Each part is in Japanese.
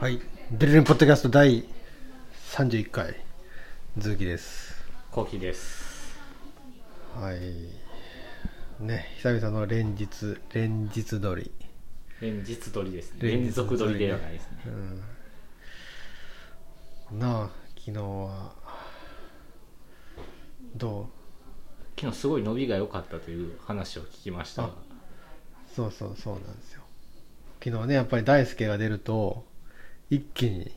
はい。ベルリンポッドキャスト第31回、ズーキです。コーヒーですはい。ね、久々の連日、連日撮り。連日撮りですね連続撮りではないですねうん。なあ、昨日は、ど昨日すごい伸びが良かったという話を聞きましたそうそうそうなんですよ。昨日ね、やっぱり大輔が出ると、一気に、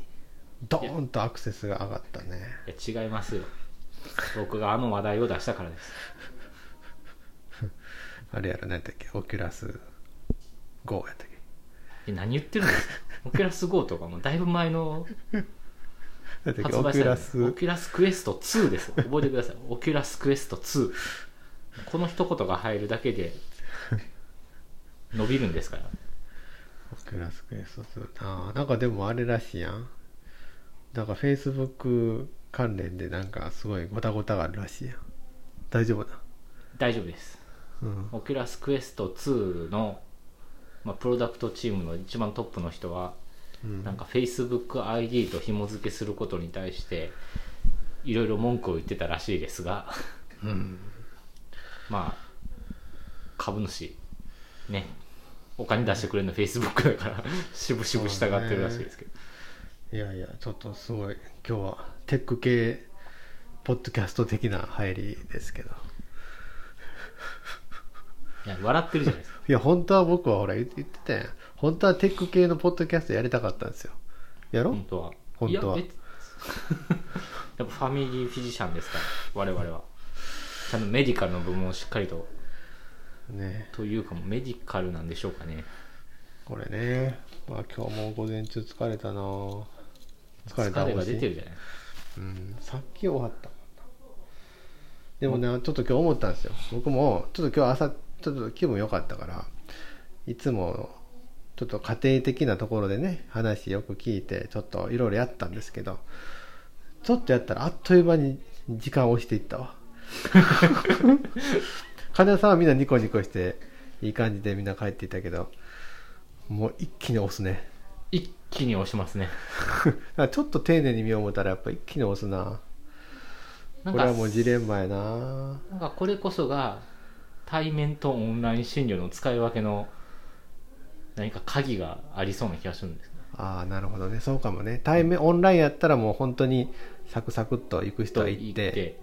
ドーンとアクセスが上がったね。いや違いますよ。僕があの話題を出したからです。あれやろ、何やったっけ、オキュラス GO やったっけ？え何言ってるんですか？オキュラス GO とかもだいぶ前のだって発オキュラ売したやつ。オスキュラスクエスト2です。覚えてください。オキュラスクエスト2この一言が入るだけで伸びるんですからオキュラスクエスト2ああなんかでもあれらしいやん。なんかフェイスブック関連でなんかすごいゴタゴタがあるらしいやん。大丈夫だ？大丈夫です。うん。オキュラスクエスト2の、まあ、プロダクトチームの一番トップの人はうん。なんか FacebookID と紐付けすることに対していろいろ文句を言ってたらしいですがうん。まあ株主ねお金出してくれるの Facebook だから しぶしぶ従ってるらしいですけど、いやいやちょっとすごい。今日はテック系ポッドキャスト的な入りですけど。いや笑ってるじゃないですか。いや本当は僕はほら言ってたやん。本当はテック系のポッドキャストやりたかったんですよ。やろ？本当は。本当は。やっぱファミリーフィジシャンですから我々は。ちゃんとメディカルの部門をしっかりとね。というかもうメディカルなんでしょうかね。これね。まあ今日も午前中疲れたな。疲れた疲れが出てるじゃない。うん、さっき終わったでもねちょっと今日思ったんですよ。僕もちょっと今日朝ちょっと気分良かったからいつもちょっと家庭的なところでね話よく聞いてちょっといろいろやったんですけどちょっとやったらあっという間に時間を押していったわ 金田さんはみんなニコニコしていい感じでみんな帰っていったけどもう一気に押すね。一気に押しますね。ちょっと丁寧に見よう思ったらやっぱ一気に押すな。なこれはもうジレンマやな。なんかこれこそが対面とオンライン診療の使い分けの何か鍵がありそうな気がするんですね。ああなるほどね。そうかもね。対面オンラインやったらもう本当にサクサクっと行く人は行って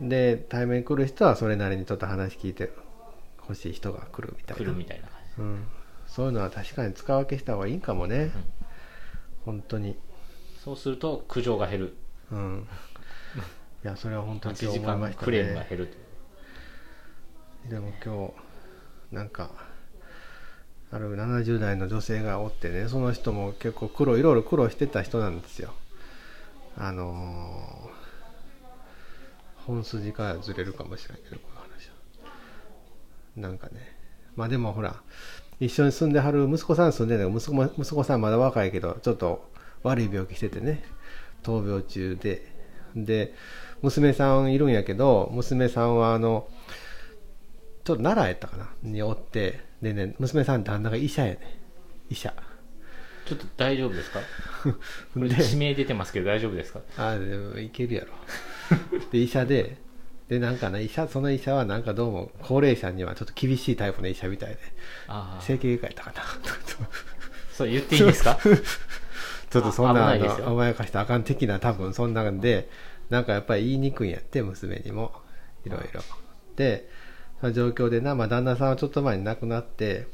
で対面来る人はそれなりにちょっと話聞いて欲しい人が来るみたいな。来るみたいな感じ。うん、そういうのは確かに使い分けした方がいいんかもね、本当に。そうすると苦情が減る。うん。いやそれは本当に思いましたクレームがね減るとでも今日なんかある70代の女性がおってねその人も結構苦労いろいろ苦労してた人なんですよ。あのー本筋からずれるかもしれないけどこの話は。なんかね。まあでもほら一緒に住んではる息子さん住んでる息子も息子さんまだ若いけどちょっと悪い病気しててね。闘病中で。で娘さんいるんやけど娘さんはあのちょっと奈良やったかな。におってでね娘さん旦那が医者やね医者。ちょっと大丈夫ですか？これ名出てますけど大丈夫ですか？あでもいけるやろ で医者ででなんかな医者その医者はなんかどうも高齢者にはちょっと厳しいタイプの医者みたいで。整形外科やったかな。そう言っていいですか？ちょっとそんなあ甘やかしたらあかん的な多分そんなんでなんかやっぱり言いにくいんやって娘にも。いろいろ。でその状況でな、まあ、旦那さんはちょっと前に亡くなって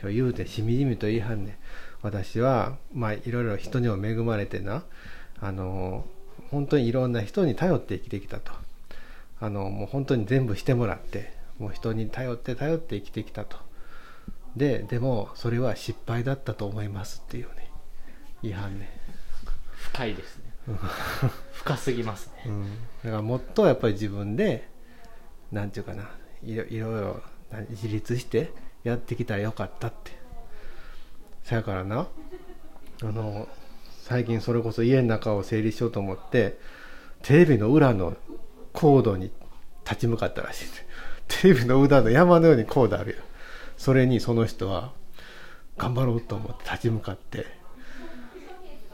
今日言うてしみじみと言いはんねん。私はまあいろいろ人にも恵まれてなあの本当にいろんな人に頼って生きてきたと。あのもう本当に全部してもらってもう人に頼って頼って生きてきたと。ででもそれは失敗だったと思いますっていうね違反ね、深いですね。深すぎますね。うん、だからもっとやっぱり自分でなんていうかないろいろ自立してやってきたらよかったって。そやからな。あの最近それこそ家の中を整理しようと思ってテレビの裏のコードに立ち向かったらしい。ねテレビの裏の山のようにコードあるよ。それにその人は頑張ろうと思って立ち向かって。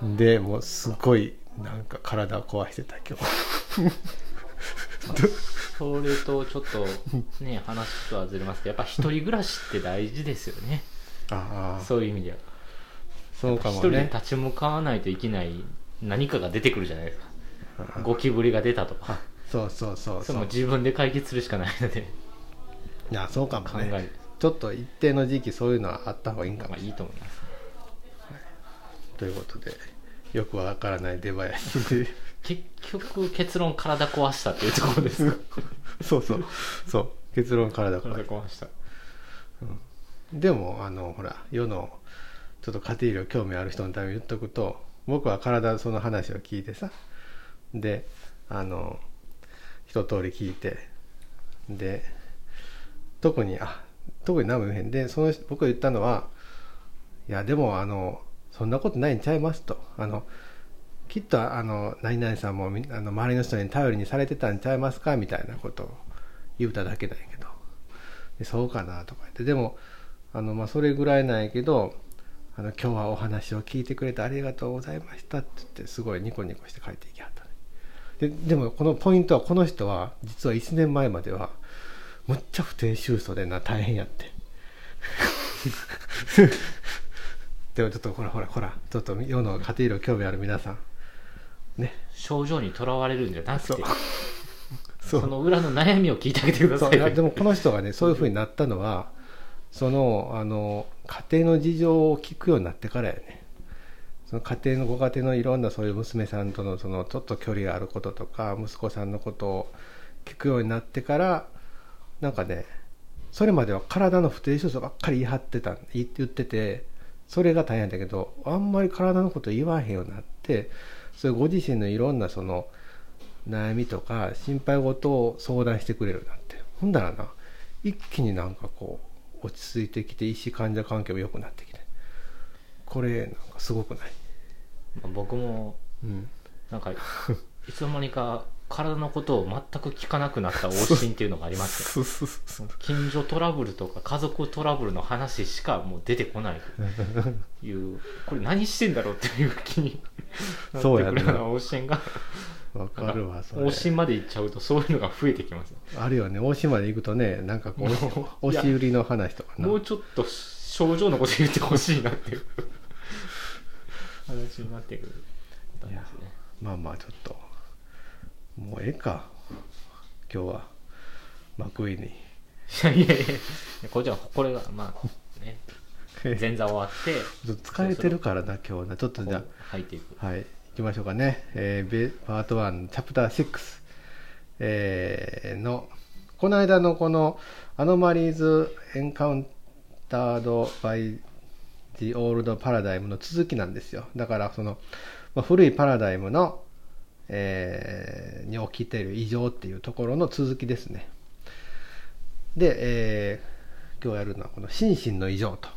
でもうすごいなんか体壊してた今日。それとちょっとね話とはずれますけどやっぱ一人暮らしって大事ですよね。ああそういう意味ではそうか一人でもね立ち向かわないといけない何かが出てくるじゃないですか。ゴキブリが出たとか。そうそうそうそう。自分で解決するしかないので。いやそうかもね。考える。ちょっと一定の時期そういうのはあった方がいいんかもまあいいと思います。ということでよくわからない出囃子で。結局結論体壊したっていうところですか？そうそう。そう。結論体から体壊した。でもあのほら世のちょっと家庭医療興味ある人のために言っとくと僕は体その話を聞いてさであの一通り聞いてで特にあ特に何も言えへん。でその僕が言ったのはいやでもあのそんなことないんちゃいますと。あのきっとあの何々さんもあの周りの人に頼りにされてたんちゃいますかみたいなことを言うただけなんやけど。そうかなとか言って。でもあの、まあ、それぐらいなんやけどあの今日はお話を聞いてくれてありがとうございましたって言ってすごいニコニコして帰っていきはったね。ででもこのポイントはこの人は実は1年前まではむっちゃ不定収束でな大変やって。でもちょっとほらほらほらちょっと世の家庭医療興味ある皆さん。ね。症状にとらわれるんじゃなくてそう。その裏の悩みを聞いてあげてくだそさいでもこの人がねそういうふうになったのはそのあの家庭の事情を聞くようになってからやね。その家庭のご家庭のいろんなそういう娘さんとのそのちょっと距離があることとか息子さんのことを聞くようになってからなんかねそれまでは体の不定収束ばっかり言い張ってた言って言っててそれが大変だけどあんまり体のこと言わへんようになってそれご自身のいろんなその悩みとか心配事を相談してくれるようになって。ほんだらな一気になんかこう落ち着いてきて医師患者関係も良くなってきて。これなんかすごくない、まあ僕もうん、なんかいつの間にか体のことを全く聞かなくなった往診っていうのがあります 近所トラブルとか家族トラブルの話しかもう出てこないという。これ何してんだろうっていう気になってくるような往診が わかるわそれ。往診まで行っちゃうとそういうのが増えてきますあるよね。大島まで行くとねなんかこう押し売りの話とかな。もうちょっと症状のこと言ってほしいなっていう。話になってくる。ねまあまあちょっと。もうええか。今日は。幕井に。いやいやいやこれじゃあこれがまあね 前座終わって疲れてるからな今日な。ちょっとじゃあ入っていく。はい、行きましょうかね。えーパート1、チャプター6、えーの、この間のこの、アノマリーズ・エンカウンタード・バイ・ジ・オールド・パラダイムの続きなんですよ。だから、その、まあ、古いパラダイムの、えーに起きている異常っていうところの続きですね。で、えー今日やるのはこの心身の異常と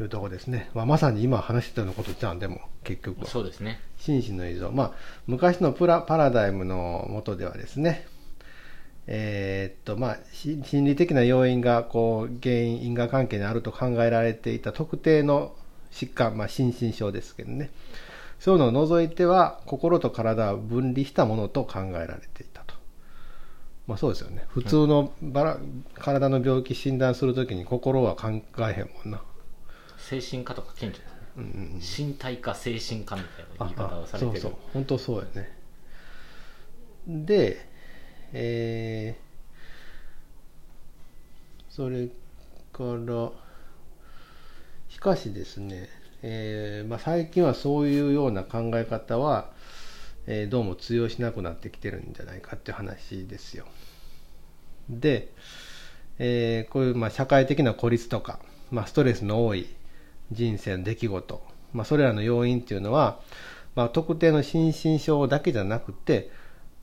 いうところですね。まあ、まさに今話してたようなことじゃん、でも、結局は。そうですね心身の異常。まあ、昔のプラパラダイムの元ではですね、えーっと、まあ、し心理的な要因が、こう、原因、因果関係にあると考えられていた特定の疾患、まあ、心身症ですけどね。そういうのを除いては、心と体は分離したものと考えられていたと。まあそうですよね。普通のバラ、体の病気診断するときに心は考えへんもんな。精神科とか顕著ですね。うんうんうん。身体科精神科みたいな言い方をされてる。そうそう。本当そうやね。でえーそれからしかしですね、えーまあ、最近はそういうような考え方は、えーどうも通用しなくなってきてるんじゃないかっていう話ですよ。で、えーこういうまあ社会的な孤立とか、まあ、ストレスの多い人生の出来事、まあ、それらの要因っていうのは、まあ、特定の心身症だけじゃなくて、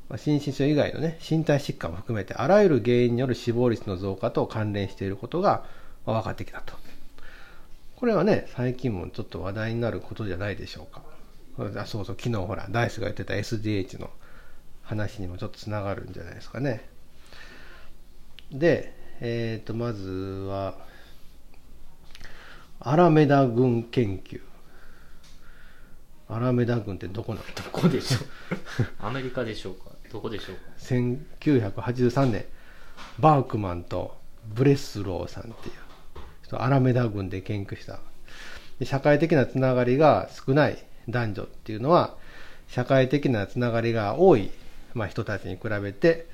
まあ、心身症以外のね身体疾患も含めてあらゆる原因による死亡率の増加と関連していることが分かってきたと。これはね最近もちょっと話題になることじゃないでしょうか。あそうそう昨日ほら大輔が言ってた SDH の話にもちょっとつながるんじゃないですかね。でえっ、とまずはアラメダ郡研究。アラメダ郡ってどこなの？どこでしょう？アメリカでしょうか？どこでしょうか？1983年バークマンとブレスローさんっていう人アラメダ郡で研究した。で社会的なつながりが少ない男女っていうのは社会的なつながりが多い、まあ、人たちに比べて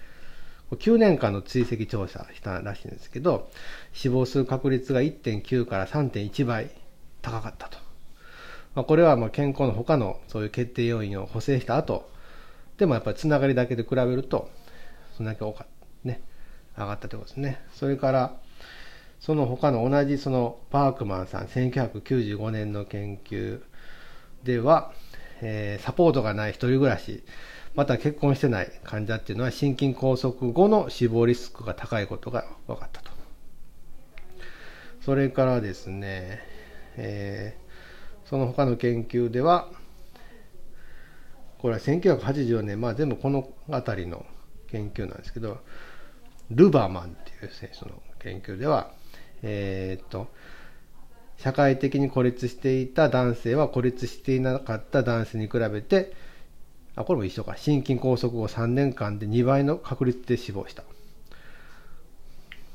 9年間の追跡調査したらしいんですけど死亡する確率が1.9から3.1倍高かったと、まあ、これはまあ健康の他のそういう決定要因を補正した後でもやっぱりつながりだけで比べるとそんだけ多かったね。上がったということですね。それからその他の同じそのパークマンさん1995年の研究では、えー、サポートがない一人暮らし。また結婚してない患者っていうのは心筋梗塞後の死亡リスクが高いことが分かったと。それからですね、えー、その他の研究では、これは1984年、まあ全部この辺りの研究なんですけど、ルバーマンっていう選手の研究では、えー、っと、社会的に孤立していた男性は孤立していなかった男性に比べてあ、これも一緒か。心筋梗塞後3年間で2倍の確率で死亡した。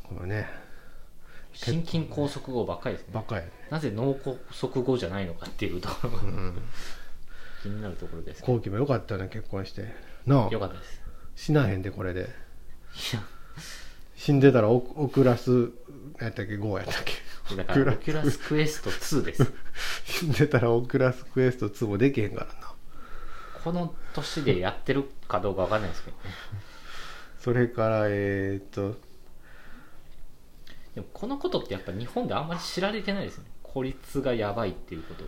このね。心筋梗塞後ばっかりですね。ばっかり、ね、なぜ脳梗塞後じゃないのかっていうところが、うん、気になるところです、後期もよかったよね、結婚して。なあ。よかったです。死なへんで、これで。いや。死んでたらオオクラス、やったっけ ?5 やったっけだからオキュラスクエスト2です。死んでたらオクラスクエスト2もできへんからな。この年でやってるかどうかわかんないですけどね。それからえー、っとでもこのことってやっぱ日本であんまり知られてないですね。孤立がやばいっていうことを。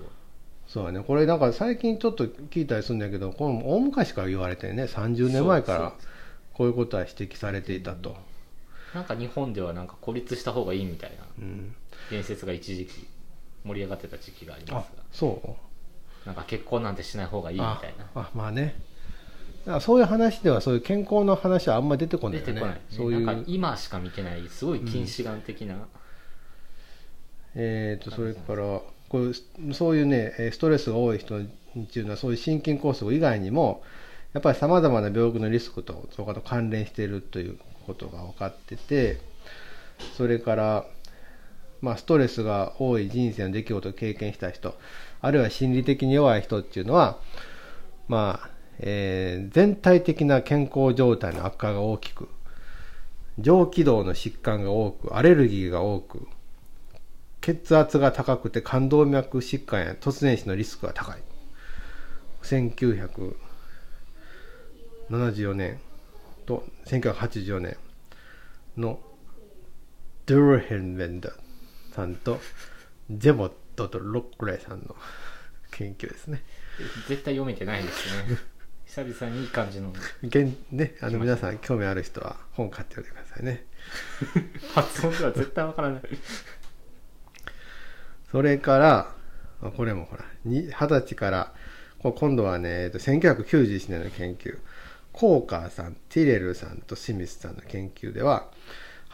そうだね。これなんか最近ちょっと聞いたりするんだけどこの大昔から言われてね。30年前からこういうことは指摘されていたと、なんか日本ではなんか孤立した方がいいみたいな。伝説が一時期盛り上がってた時期がありますが。そう？なんか結婚なんてしない方がいいみたいな。あまあね。そういう話ではそういう健康の話はあんまり出てこないよね。出てこない、ね、そういう。なんか今しか見てないすごい近視眼的な、うん、えっ、ー、とそれからこうそういうねストレスが多い人っていうのはそういう心筋梗塞以外にもやっぱりさまざまな病気のリスクと増加と関連しているということが分かっててそれから、まあ、ストレスが多い人生の出来事を経験した人あるいは心理的に弱い人っていうのは、まあ、えー、全体的な健康状態の悪化が大きく、上気道の疾患が多く、アレルギーが多く、血圧が高くて冠動脈疾患や突然死のリスクが高い。1974年と1984年のドゥルヘンベンダさんとジェボットとロックレイさんの研究ですね。絶対読めてないですね。久々にいい感じの。現ねあの皆さん興味ある人は本買っておいてくださいね。発音では絶対わからない。それからこれもほら二十歳から今度はね、えっと、1991年の研究。コーカーさんティレルさんとシミスさんの研究では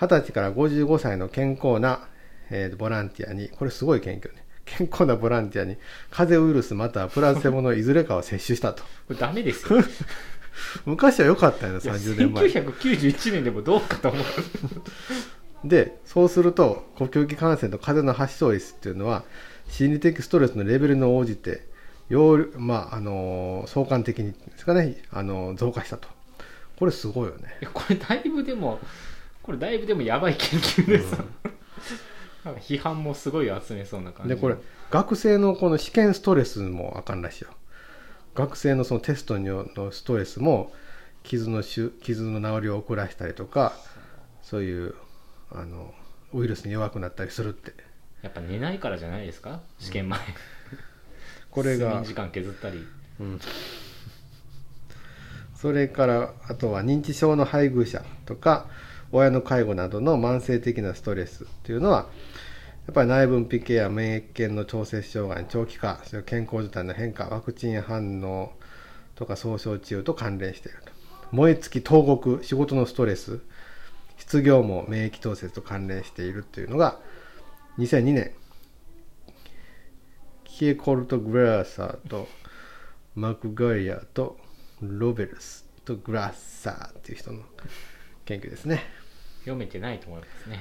二十歳から55歳の健康なえー、ボランティアに、これすごい研究ね。健康なボランティアに、風邪ウイルスまたはプラセモのいずれかを接種したと。これダメですよ。昔は良かったよ、30年前。1991年でもどうかと思う。で、そうすると、呼吸器感染と風邪の発症率っていうのは、心理的ストレスのレベルに応じて、まあ、あのー、相関的にですかね、あのー、増加したと。これすごいよね。これだいぶでも、これだいぶでもやばい研究です。うんなんか批判もすごい集めそうな感じ。でこれ学生のこの試験ストレスもあかんらしいよ。学生のそのテストのストレスも傷の傷の治りを遅らせたりとかそういうあのウイルスに弱くなったりするって。やっぱ寝ないからじゃないですか？試験前、うん、これが睡眠時間削ったり、うん、それからあとは認知症の配偶者とか親の介護などの慢性的なストレスっていうのはやっぱり内分泌系や免疫系の調節障害長期化それ健康状態の変化ワクチン反応とか総症治療と関連していると燃え尽き投獄仕事のストレス失業も免疫調節と関連しているというのが2002年キエコルト・グレアサーとマクガイアとロベルスとグラッサーっていう人の研究ですね。読めてないと思いますね。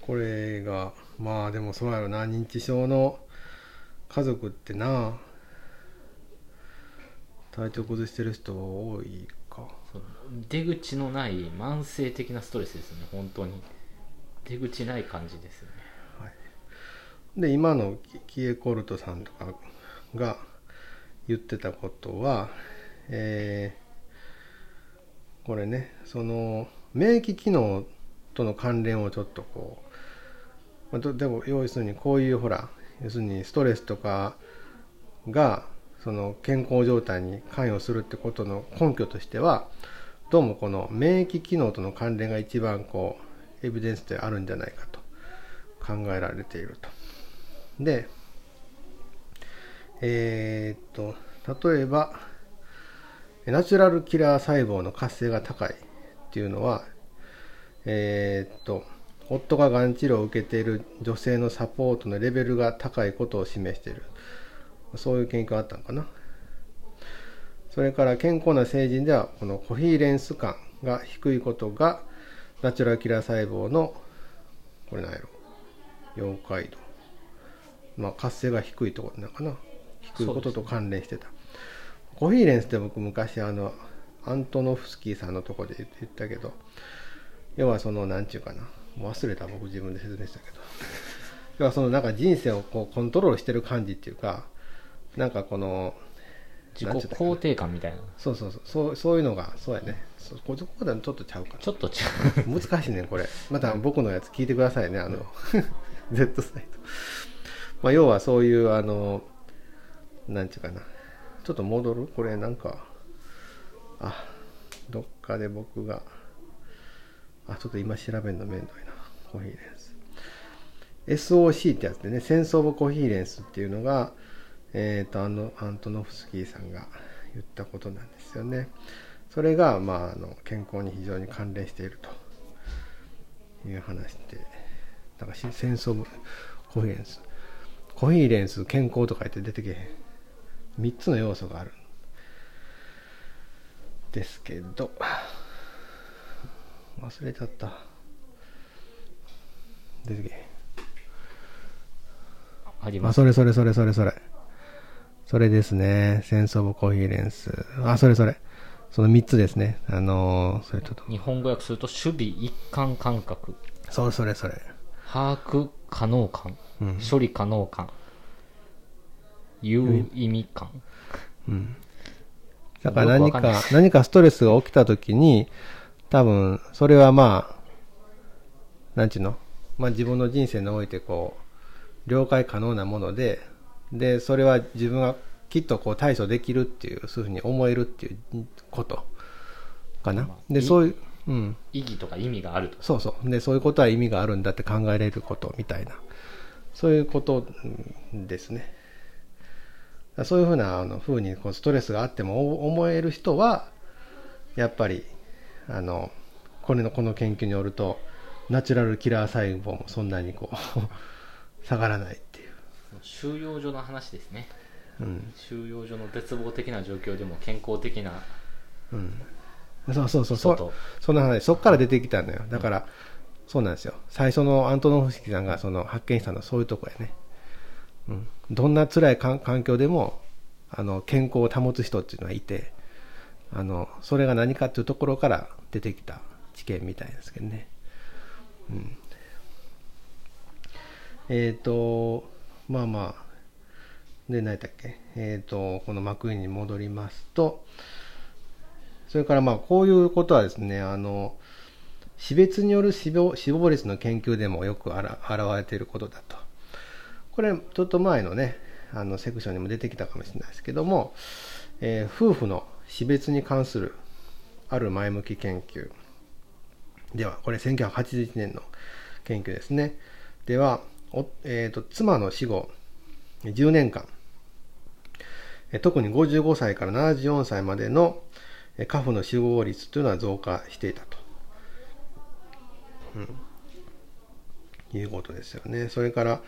これがまあでもそうやろな認知症の家族ってな体調崩してる人多いか。出口のない慢性的なストレスですね本当に。出口ない感じですよね。で今のキキエコルトさんとかが言ってたことは、えーこれねその免疫機能との関連をちょっとこう、まあでも要するにこういうほら要するにストレスとかがその健康状態に関与するってことの根拠としてはどうもこの免疫機能との関連が一番こうエビデンスであるんじゃないかと考えられていると。で、えーっと、例えば、ナチュラルキラー細胞の活性が高いっていうのは、えーっと、夫ががん治療を受けている女性のサポートのレベルが高いことを示している。そういう研究があったのかな。それから健康な成人では、このコヒーレンス感が低いことが、ナチュラルキラー細胞の、これ何やろ、溶解度。まあ、活性が低いところなのかな低いことと関連してた、コヒーレンスって僕昔あのアントノフスキーさんのとこで言ったけど要はその何ちゅうかな。忘れた僕自分で説明したけど。要はそのなんか人生をこうコントロールしてる感じっていうかなんかこの自己肯定感みたいな。そうそうそう。そうそういうのがそうやね。そこここちょっとちゃうかなちょっと違う。難しいねこれ。また僕のやつ聞いてくださいねあの。Z サイト。まあ要はそういうあのなんちゅうかな。ちょっと戻る？これなんかあどっかで僕があちょっと今調べるのめんどいな。コーヒーレンス。SOC ってやつでねセンス・オブ・コーヒーレンスっていうのがえっ、とあのアントノフスキーさんが言ったことなんですよね。それが、まあ、あの健康に非常に関連していると。いう話で。だからしセンス・オブ・コーヒーレンス。コーヒーレンス健康とか言って出てけへん。3つの要素がある。ですけど忘れちゃった出てけあ、ありますそれそれそれそれそれ。それですね。センスオブコヒーレンス。あ、それそれ。その3つですね。あのーそれちょっと。日本語訳すると守備一貫感覚そうそれそれ。把握可能感、うん処理可能感有意味感うん。だから何かか何かストレスが起きた時に、多分、それはまあ、なんちゅうの？まあ自分の人生においてこう、了解可能なもので、で、それは自分がきっとこう対処できるっていう、そういうふうに思えるっていうことかな。で、そういう、うん。意義とか意味があるとそうそう。で、そういうことは意味があるんだって考えれることみたいな。そういうことうんですね。そういうふうなあの風にこうストレスがあっても思える人は、やっぱり、あの、これのこの研究によると、ナチュラルキラー細胞もそんなにこう、下がらないっていう。収容所の話ですねうん。収容所の絶望的な状況でも健康的なうん。そうそうそう。そそんな話、そっから出てきたのよ。だから、そうなんですよ。最初のアントノフスキーさんがその発見したのはそういうとこやね。うん。どんな辛い環境でも、あの、健康を保つ人っていうのはいて、あの、それが何かっていうところから出てきた知見みたいですけどね。うん。えっ、と、まあまあ、で、何やっけ？えっ、と、この幕に戻りますと、それからまあこういうことはですね、あの、死別による死亡死亡率の研究でもよくあら現れていることだと。これ、ちょっと前のね、あのセクションにも出てきたかもしれないですけども、えー夫婦の死別に関するある前向き研究。では、これ1981年の研究ですね。では、えーと妻の死後10年間、特に55歳から74歳までの家父の死亡率というのは増加していたと、うん、いうことですよね。それから、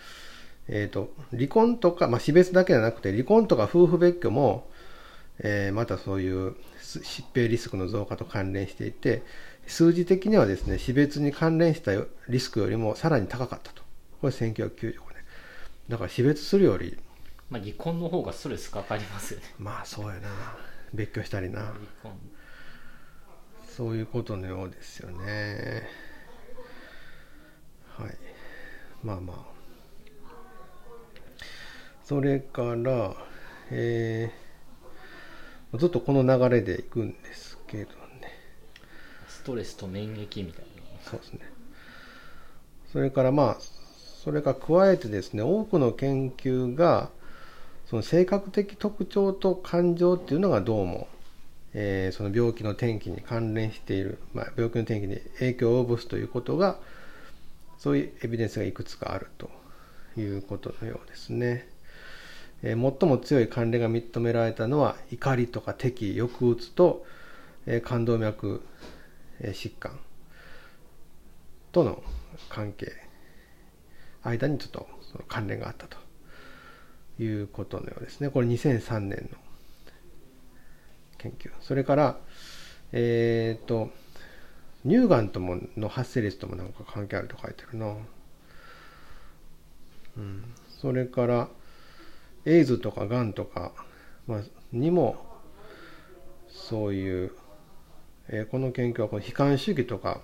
えー、と離婚とか、まあ、死別だけじゃなくて離婚とか夫婦別居もえーまたそういうす疾病リスクの増加と関連していて数字的にはですね死別に関連したリスクよりもさらに高かったと。これ1995年。だから死別するよりまあ離婚の方がストレスかかりますよね。まあそうやな。別居したりな。離婚。そういうことのようですよね。はい。まあまあそれからえーずっとこの流れでいくんですけどね。ストレスと免疫みたいな。そうですね。それからまあそれから加えてですね多くの研究がその性格的特徴と感情っていうのがどうも、えーその病気の転機に関連している、まあ、病気の転機に影響を及ぼすということがそういうエビデンスがいくつかあるということのようですね。え最も強い関連が認められたのは怒りとか敵抑うつと、え冠動脈、え疾患との関係。間にちょっとその関連があったと。いうことのようですね。これ2003年の研究。それからえっ、と乳がんともの発生率ともなんか関係あると書いてるな。うん。それからエイズとかがんとか、まあ、にもそういう、えーこの研究はこの悲観主義とか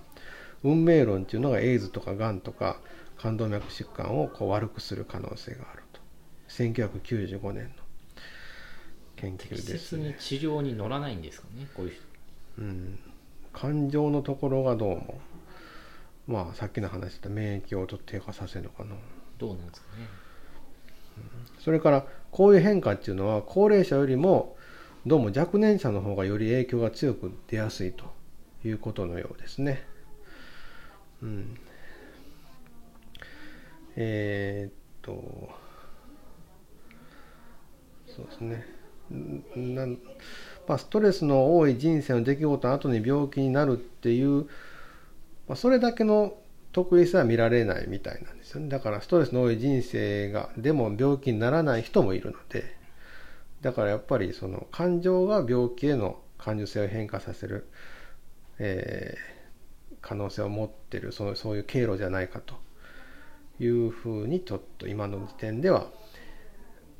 運命論っていうのがエイズとかがんとか冠動脈疾患をこう悪くする可能性があると。1995年の研究適です切にね、治療に乗らないんですかねこういう人。うん、感情のところがどうもまあさっきの話した免疫をちょっと低下させるのかな。どうなんですかねそれからこういう変化っていうのは高齢者よりもどうも若年者の方がより影響が強く出やすいということのようですね。うん、えーっとそうですね。なまあ、ストレスの多い人生の出来事の後に病気になるっていう、まあ、それだけの得意さは見られないみたいなんですよねだからストレスの多い人生がでも病気にならない人もいるのでだからやっぱりその感情が病気への感受性を変化させる、えー可能性を持ってるそのそういう経路じゃないかというふうにちょっと今の時点では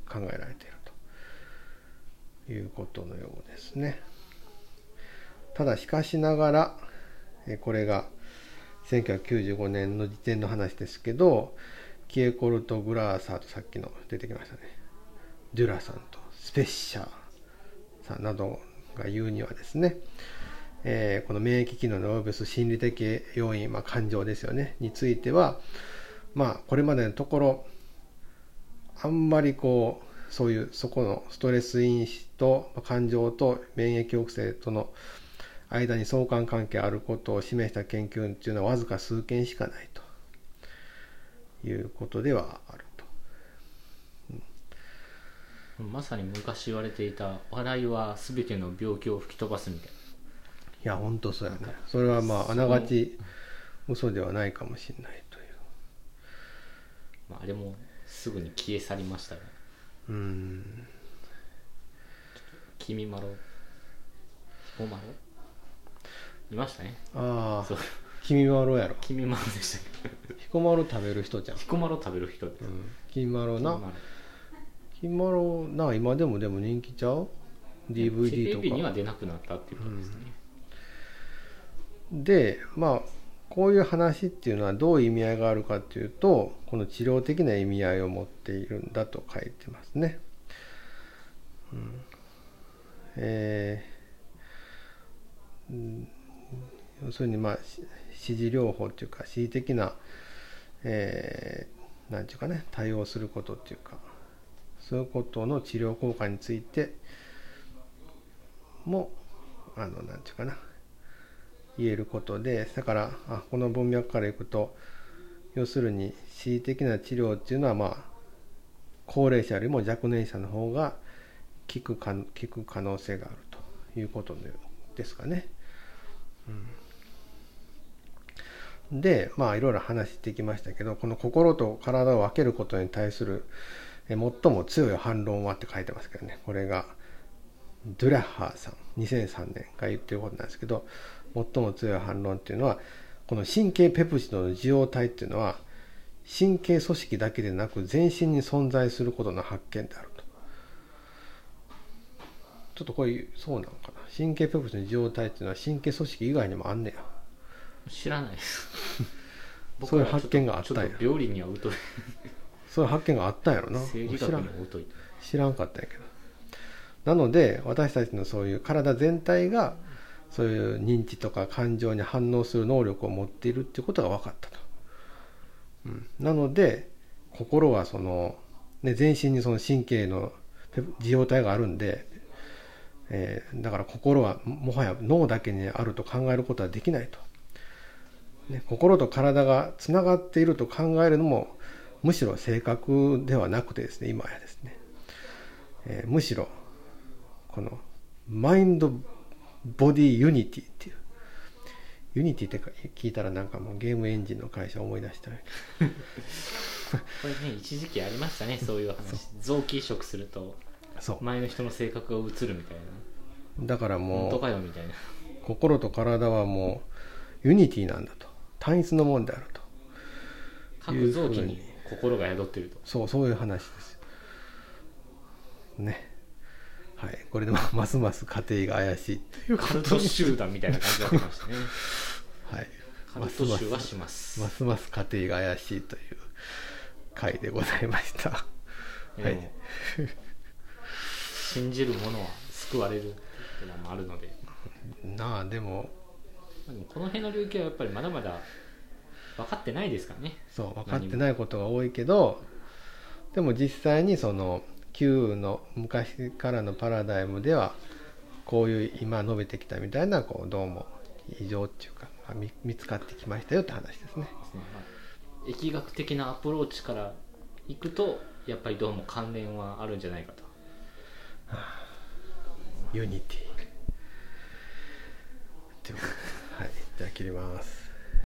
考えられているということのようですね。ただしかしながらこれが1995年の時点の話ですけどキエコルト・グラーサーとさっきの出てきましたね。デュラさんとスペッシャーさんなどが言うにはですね、えーこの免疫機能の及ぼす心理的要因、まあ、感情ですよねについてはまあこれまでのところあんまりこうそういうそこのストレス因子と感情と免疫抑制との間に相関関係あることを示した研究っていうのはわずか数件しかないと。いうことではあると。まさに昔言われていた笑いは全ての病気を吹き飛ばすみたいいや本当そうやね。それはまああながち嘘ではないかもしれないという。な、まあ、あれもすぐに消え去りましたが。うん。君まろひこまろいましたねああそう君まろやろ。君まろでしたけど彦まろ食べる人じゃん。ひこまろ食べる人でうん、君まろな君ま。ろな今でもでも人気ちゃう ?DVD とテレビにはか。出なくなったっていうことですね、でまあこういう話っていうのはどういう意味合いがあるかっていうとこの治療的な意味合いを持っているんだと書いてますね。うんえーうん要するにまあし支持療法っていうか恣意的な、えーなんていうかね対応することっていうかそういうことの治療効果についてもあのなんていうかな言えることでだからあこの文脈からいくと要するに恣意的な治療っていうのはまあ高齢者よりも若年者の方が効くか効く可能性があるということですかね。うん、でまあいろいろ話してきましたけどこの心と体を分けることに対する最も強い反論はって書いてますけどね。これがドゥラッハーさん2003年が言ってることなんですけど最も強い反論っていうのはこの神経ペプチドの受容体っていうのは神経組織だけでなく全身に存在することの発見であると。ちょっとこれそうなのかな。神経ペプチドの受容体っていうのは神経組織以外にもあんねや。知らないです。そういう発見があったんや料理には疎い。そういう発見があったんやろな知ら知らんかったんやけど。なので私たちのそういう体全体がそういう認知とか感情に反応する能力を持っているっていうことが分かったと、うん、なので心はその、ね、全身にその神経のペ受容体があるんで、えーだから心はももはや脳だけにあると考えることはできないと、ね、心と体がつながっていると考えるのもむしろ正確ではなくてですね今やですね、えーむしろこの mind body unity っていう。 unity ってか聞いたらなんかもうゲームエンジンの会社思い出した。これね一時期ありましたねそういう話。臓器移植すると前の人の性格が移るみたいな。だから本もう心と体はもう unity なんだと単一のもんであると。各臓器に心が宿ってると。そうそういう話ですね。はい。これで ますます家庭が怪しいというカルト集団みたいな感じになってましたね。はい。カルト集はします。ますます家庭が怪しいという回でございました。はでい。も信じる者は救われるっていうのもあるので。なあでもでもこの辺の領域はやっぱりまだまだ分かってないですからね。そう分かってないことが多いけどでも実際にその旧の昔からのパラダイムではこういう今述べてきたみたいなこうどうも異常っていうかあ見見つかってきましたよって話ですね。ですね。まあ疫学的なアプローチからいくとやっぱりどうも関連はあるんじゃないかと。 unity じゃあ切ります。